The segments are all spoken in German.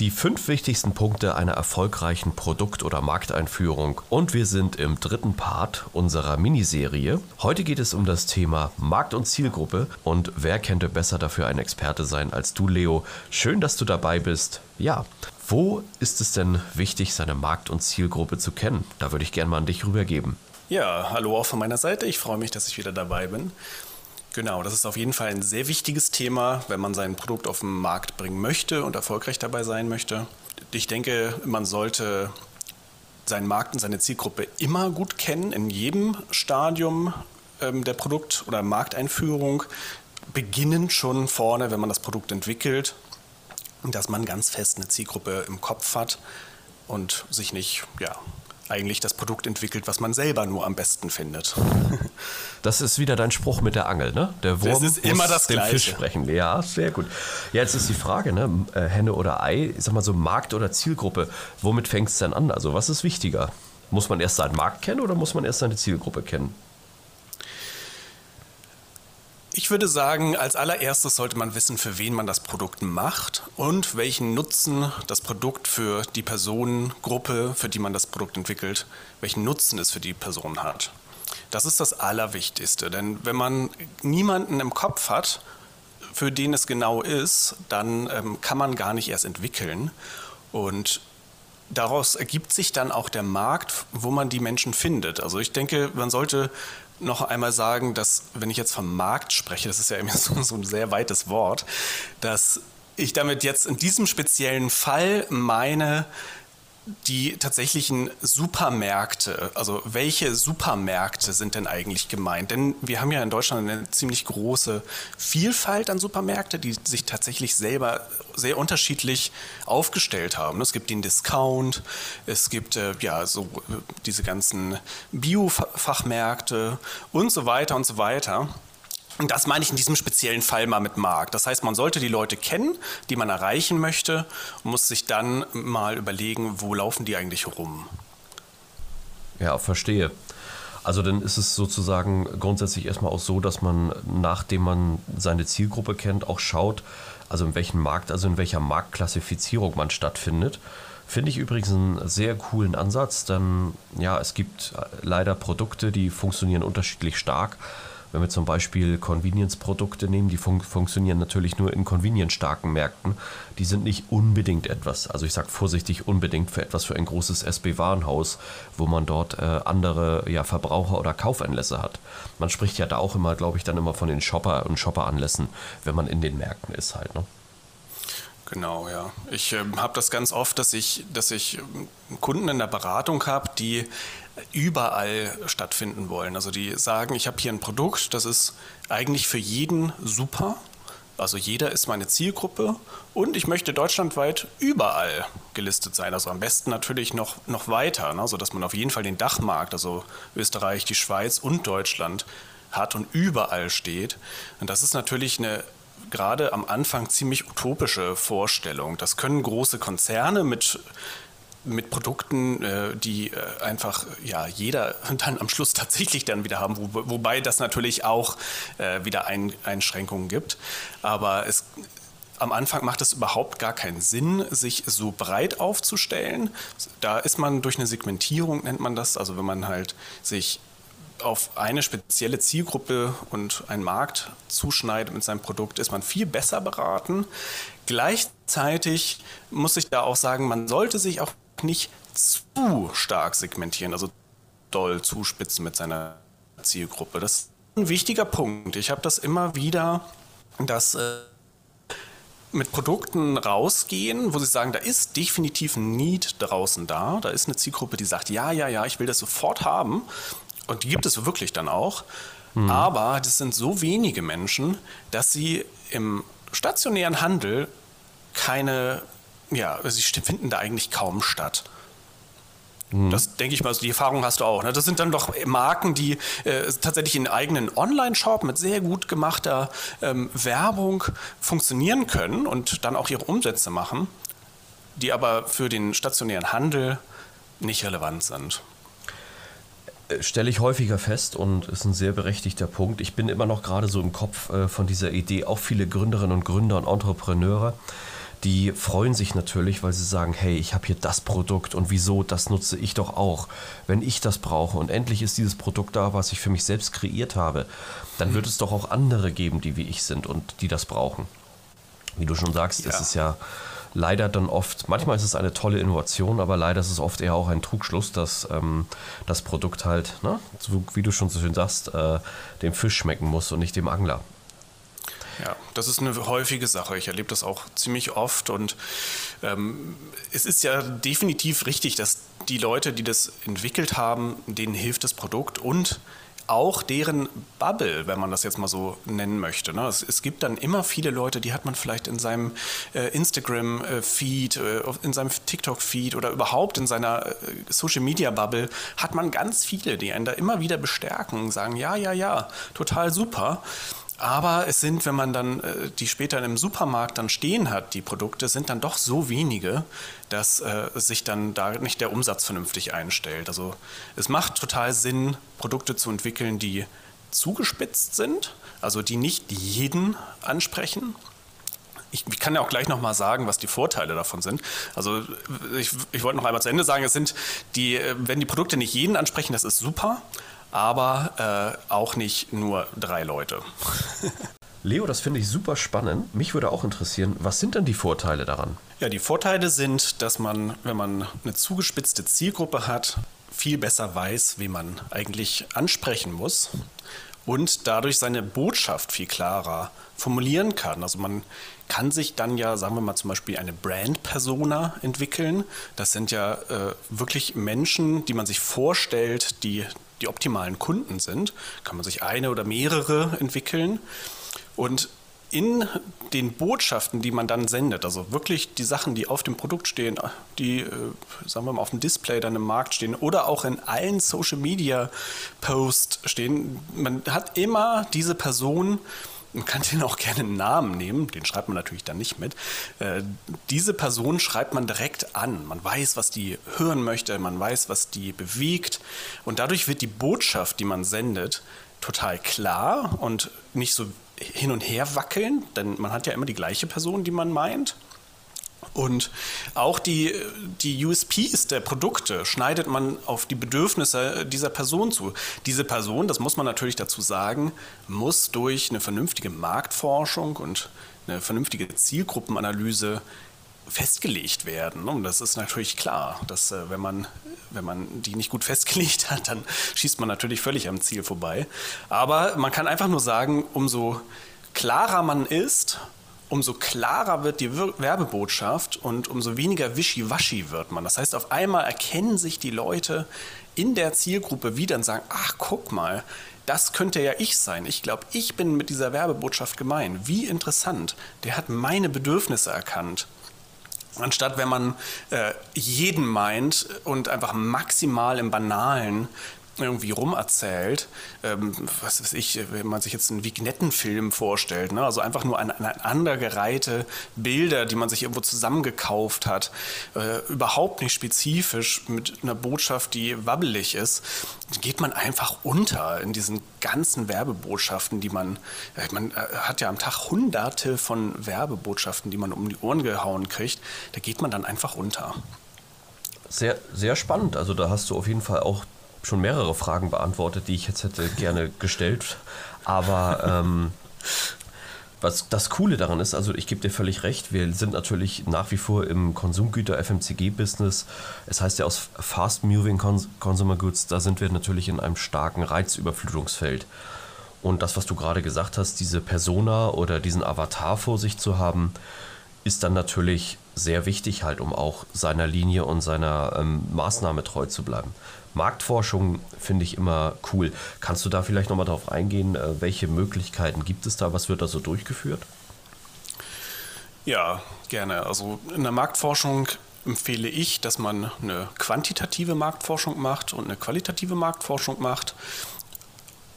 Die fünf wichtigsten Punkte einer erfolgreichen Produkt- oder Markteinführung. Und wir sind im dritten Part unserer Miniserie. Heute geht es um das Thema Markt und Zielgruppe. Und wer könnte besser dafür ein Experte sein als du, Leo? Schön, dass du dabei bist. Ja, wo ist es denn wichtig, seine Markt- und Zielgruppe zu kennen? Da würde ich gerne mal an dich rübergeben. Ja, hallo auch von meiner Seite. Ich freue mich, dass ich wieder dabei bin. Genau, das ist auf jeden Fall ein sehr wichtiges Thema, wenn man sein Produkt auf den Markt bringen möchte und erfolgreich dabei sein möchte. Ich denke, man sollte seinen Markt und seine Zielgruppe immer gut kennen, in jedem Stadium ähm, der Produkt- oder Markteinführung, beginnend schon vorne, wenn man das Produkt entwickelt, dass man ganz fest eine Zielgruppe im Kopf hat und sich nicht ja, eigentlich das Produkt entwickelt, was man selber nur am besten findet. Das ist wieder dein Spruch mit der Angel, ne? Der Wurm das ist immer das Gleiche. Fisch sprechen. Ja, sehr gut. Ja, jetzt ist die Frage, ne? Äh, Henne oder Ei, ich sag mal so Markt oder Zielgruppe. Womit fängt es denn an? Also was ist wichtiger? Muss man erst seinen Markt kennen oder muss man erst seine Zielgruppe kennen? Ich würde sagen, als allererstes sollte man wissen, für wen man das Produkt macht und welchen Nutzen das Produkt für die Personengruppe, für die man das Produkt entwickelt, welchen Nutzen es für die Person hat. Das ist das Allerwichtigste, denn wenn man niemanden im Kopf hat, für den es genau ist, dann ähm, kann man gar nicht erst entwickeln. Und daraus ergibt sich dann auch der Markt, wo man die Menschen findet. Also ich denke, man sollte noch einmal sagen, dass, wenn ich jetzt vom Markt spreche, das ist ja immer so, so ein sehr weites Wort, dass ich damit jetzt in diesem speziellen Fall meine, die tatsächlichen Supermärkte, also welche Supermärkte sind denn eigentlich gemeint? Denn wir haben ja in Deutschland eine ziemlich große Vielfalt an Supermärkte, die sich tatsächlich selber sehr unterschiedlich aufgestellt haben. Es gibt den Discount, es gibt äh, ja so äh, diese ganzen Bio-Fachmärkte und so weiter und so weiter. Und das meine ich in diesem speziellen Fall mal mit Markt. Das heißt, man sollte die Leute kennen, die man erreichen möchte und muss sich dann mal überlegen, wo laufen die eigentlich rum. Ja, verstehe. Also dann ist es sozusagen grundsätzlich erstmal auch so, dass man, nachdem man seine Zielgruppe kennt, auch schaut, also in welchem Markt, also in welcher Marktklassifizierung man stattfindet. Finde ich übrigens einen sehr coolen Ansatz, denn ja, es gibt leider Produkte, die funktionieren unterschiedlich stark. Wenn wir zum Beispiel Convenience-Produkte nehmen, die fun funktionieren natürlich nur in convenience-starken Märkten. Die sind nicht unbedingt etwas, also ich sage vorsichtig unbedingt für etwas für ein großes SB-Warenhaus, wo man dort äh, andere ja, Verbraucher- oder Kaufanlässe hat. Man spricht ja da auch immer, glaube ich, dann immer von den Shopper- und Shopper-Anlässen, wenn man in den Märkten ist halt. Ne? Genau, ja. Ich äh, habe das ganz oft, dass ich, dass ich ähm, Kunden in der Beratung habe, die überall stattfinden wollen. Also die sagen, ich habe hier ein Produkt, das ist eigentlich für jeden super. Also jeder ist meine Zielgruppe und ich möchte deutschlandweit überall gelistet sein. Also am besten natürlich noch, noch weiter, ne? sodass man auf jeden Fall den Dachmarkt, also Österreich, die Schweiz und Deutschland hat und überall steht. Und das ist natürlich eine gerade am Anfang ziemlich utopische Vorstellung. Das können große Konzerne mit mit Produkten, äh, die äh, einfach ja jeder dann am Schluss tatsächlich dann wieder haben, wo, wobei das natürlich auch äh, wieder Ein Einschränkungen gibt. Aber es am Anfang macht es überhaupt gar keinen Sinn, sich so breit aufzustellen. Da ist man durch eine Segmentierung, nennt man das, also wenn man halt sich auf eine spezielle Zielgruppe und einen Markt zuschneidet mit seinem Produkt, ist man viel besser beraten. Gleichzeitig muss ich da auch sagen, man sollte sich auch nicht zu stark segmentieren, also doll zuspitzen mit seiner Zielgruppe. Das ist ein wichtiger Punkt. Ich habe das immer wieder, dass äh, mit Produkten rausgehen, wo sie sagen, da ist definitiv ein Need draußen da. Da ist eine Zielgruppe, die sagt, ja, ja, ja, ich will das sofort haben. Und die gibt es wirklich dann auch. Mhm. Aber das sind so wenige Menschen, dass sie im stationären Handel keine, ja, sie finden da eigentlich kaum statt. Mhm. Das denke ich mal, die Erfahrung hast du auch. Ne? Das sind dann doch Marken, die äh, tatsächlich in eigenen Online-Shop mit sehr gut gemachter ähm, Werbung funktionieren können und dann auch ihre Umsätze machen, die aber für den stationären Handel nicht relevant sind. Äh, stelle ich häufiger fest und ist ein sehr berechtigter Punkt. Ich bin immer noch gerade so im Kopf äh, von dieser Idee, auch viele Gründerinnen und Gründer und Entrepreneure, die freuen sich natürlich, weil sie sagen, hey, ich habe hier das Produkt und wieso, das nutze ich doch auch. Wenn ich das brauche und endlich ist dieses Produkt da, was ich für mich selbst kreiert habe, dann wird es doch auch andere geben, die wie ich sind und die das brauchen. Wie du schon sagst, ja. ist es ja leider dann oft, manchmal ist es eine tolle Innovation, aber leider ist es oft eher auch ein Trugschluss, dass ähm, das Produkt halt, ne, so, wie du schon so schön sagst, äh, dem Fisch schmecken muss und nicht dem Angler. Ja, das ist eine häufige Sache. Ich erlebe das auch ziemlich oft und ähm, es ist ja definitiv richtig, dass die Leute, die das entwickelt haben, denen hilft das Produkt und auch deren Bubble, wenn man das jetzt mal so nennen möchte. Ne? Es, es, gibt dann immer viele Leute, die hat man vielleicht in seinem äh, Instagram-Feed, äh, in seinem TikTok-Feed oder überhaupt in seiner äh, Social-Media-Bubble, hat man ganz viele, die einen da immer wieder bestärken, sagen, ja, ja, ja, total super. Aber es sind, wenn man dann äh, die später im Supermarkt dann stehen hat, die Produkte, sind dann doch so wenige, dass äh, sich dann da nicht der Umsatz vernünftig einstellt. Also es macht total Sinn, Produkte zu entwickeln, die zugespitzt sind, also die nicht jeden ansprechen. Ich, ich kann ja auch gleich nochmal sagen, was die Vorteile davon sind. Also ich, ich wollte noch einmal zu Ende sagen, es sind die, äh, wenn die Produkte nicht jeden ansprechen, das ist super aber äh, auch nicht nur drei Leute. Leo, das finde ich super spannend. Mich würde auch interessieren, was sind denn die Vorteile daran? Ja, die Vorteile sind, dass man, wenn man eine zugespitzte Zielgruppe hat, viel besser weiß, wie man eigentlich ansprechen muss und dadurch seine Botschaft viel klarer formulieren kann. Also man kann sich dann ja, sagen wir mal zum Beispiel eine Brand-Persona entwickeln. Das sind ja äh, wirklich Menschen, die man sich vorstellt, die die optimalen Kunden sind, kann man sich eine oder mehrere entwickeln. Und in den Botschaften, die man dann sendet, also wirklich die Sachen, die auf dem Produkt stehen, die, äh, sagen wir mal, auf dem Display dann im Markt stehen oder auch in allen Social Media Posts stehen, man hat immer diese Person, man kann denen auch gerne einen Namen nehmen, den schreibt man natürlich dann nicht mit. Äh, diese Person schreibt man direkt an. Man weiß, was die hören möchte, man weiß, was die bewegt. Und dadurch wird die Botschaft, die man sendet, total klar und nicht so hin und her wackeln, denn man hat ja immer die gleiche Person, die man meint. Und auch die, die USPs der Produkte schneidet man auf die Bedürfnisse dieser Person zu. Diese Person, das muss man natürlich dazu sagen, muss durch eine vernünftige Marktforschung und eine vernünftige Zielgruppenanalyse festgelegt werden. Und das ist natürlich klar, dass äh, wenn man, wenn man die nicht gut festgelegt hat, dann schießt man natürlich völlig am Ziel vorbei. Aber man kann einfach nur sagen, umso klarer man ist, umso klarer wird die Werbebotschaft und umso weniger wischiwaschi wird man. Das heißt, auf einmal erkennen sich die Leute in der Zielgruppe wieder und sagen, ach guck mal, das könnte ja ich sein. Ich glaube, ich bin mit dieser Werbebotschaft gemein. Wie interessant. Der hat meine Bedürfnisse erkannt. Anstatt wenn man äh, jeden meint und einfach maximal im Banalen irgendwie rumerzählt, ähm, was weiß ich, wenn man sich jetzt einen Vignettenfilm vorstellt, ne? also einfach nur aneinandergereihte Bilder, die man sich irgendwo zusammengekauft hat, äh, überhaupt nicht spezifisch mit einer Botschaft, die wabbelig ist, geht man einfach unter in diesen ganzen Werbebotschaften, die man, äh, man äh, hat ja am Tag hunderte von Werbebotschaften, die man um die Ohren gehauen kriegt, da geht man dann einfach unter. Sehr, sehr spannend. Also da hast du auf jeden Fall auch schon mehrere Fragen beantwortet, die ich jetzt hätte gerne gestellt. Aber ähm, was das Coole daran ist, also ich gebe dir völlig recht, wir sind natürlich nach wie vor im Konsumgüter-FMCG-Business. Es heißt ja aus Fast Moving Consumer Goods, da sind wir natürlich in einem starken Reizüberflutungsfeld. Und das, was du gerade gesagt hast, diese Persona oder diesen Avatar vor sich zu haben, ist dann natürlich sehr wichtig halt, um auch seiner Linie und seiner ähm, Maßnahme treu zu bleiben. Marktforschung finde ich immer cool. Kannst du da vielleicht nochmal darauf eingehen, äh, welche Möglichkeiten gibt es da? Was wird da so durchgeführt? Ja, gerne. Also in der Marktforschung empfehle ich, dass man eine quantitative Marktforschung macht und eine qualitative Marktforschung macht.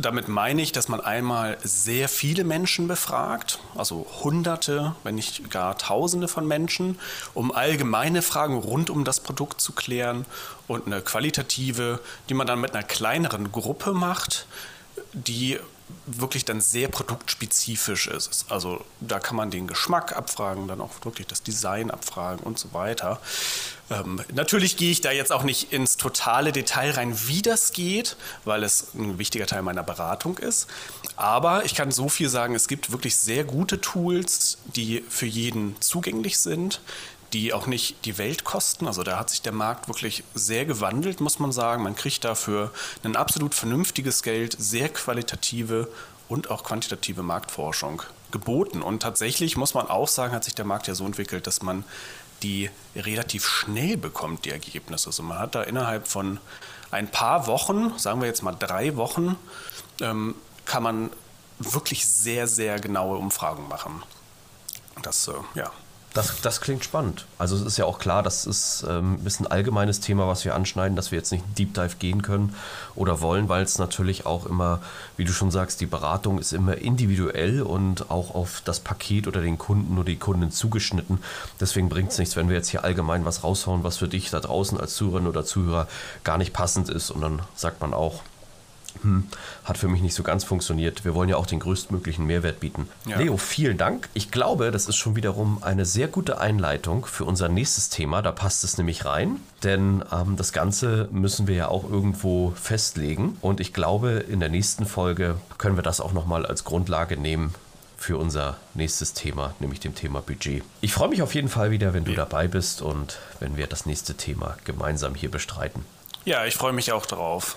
Damit meine ich, dass man einmal sehr viele Menschen befragt, also Hunderte, wenn nicht gar Tausende von Menschen, um allgemeine Fragen rund um das Produkt zu klären und eine qualitative, die man dann mit einer kleineren Gruppe macht, die wirklich dann sehr produktspezifisch ist. Also da kann man den Geschmack abfragen, dann auch wirklich das Design abfragen und so weiter. Ähm, natürlich gehe ich da jetzt auch nicht ins totale Detail rein, wie das geht, weil es ein wichtiger Teil meiner Beratung ist. Aber ich kann so viel sagen, es gibt wirklich sehr gute Tools, die für jeden zugänglich sind, die auch nicht die Welt kosten. Also da hat sich der Markt wirklich sehr gewandelt, muss man sagen. Man kriegt dafür ein absolut vernünftiges Geld, sehr qualitative und auch quantitative Marktforschung geboten. Und tatsächlich muss man auch sagen, hat sich der Markt ja so entwickelt, dass man die relativ schnell bekommt, die Ergebnisse. Also man hat da innerhalb von ein paar Wochen, sagen wir jetzt mal drei Wochen, ähm, kann man wirklich sehr, sehr genaue Umfragen machen. Das, äh, ja, das, das klingt spannend. Also es ist ja auch klar, das ist ähm, ein bisschen allgemeines Thema, was wir anschneiden, dass wir jetzt nicht Deep Dive gehen können oder wollen, weil es natürlich auch immer, wie du schon sagst, die Beratung ist immer individuell und auch auf das Paket oder den Kunden oder die Kunden zugeschnitten. Deswegen bringt es nichts, wenn wir jetzt hier allgemein was raushauen, was für dich da draußen als Zuhörerin oder Zuhörer gar nicht passend ist. Und dann sagt man auch, hm, hat für mich nicht so ganz funktioniert. Wir wollen ja auch den größtmöglichen Mehrwert bieten. Ja. Leo, vielen Dank. Ich glaube, das ist schon wiederum eine sehr gute Einleitung für unser nächstes Thema. Da passt es nämlich rein, denn ähm, das Ganze müssen wir ja auch irgendwo festlegen. Und ich glaube, in der nächsten Folge können wir das auch nochmal als Grundlage nehmen für unser nächstes Thema, nämlich dem Thema Budget. Ich freue mich auf jeden Fall wieder, wenn du dabei bist und wenn wir das nächste Thema gemeinsam hier bestreiten. Ja, ich freue mich auch drauf.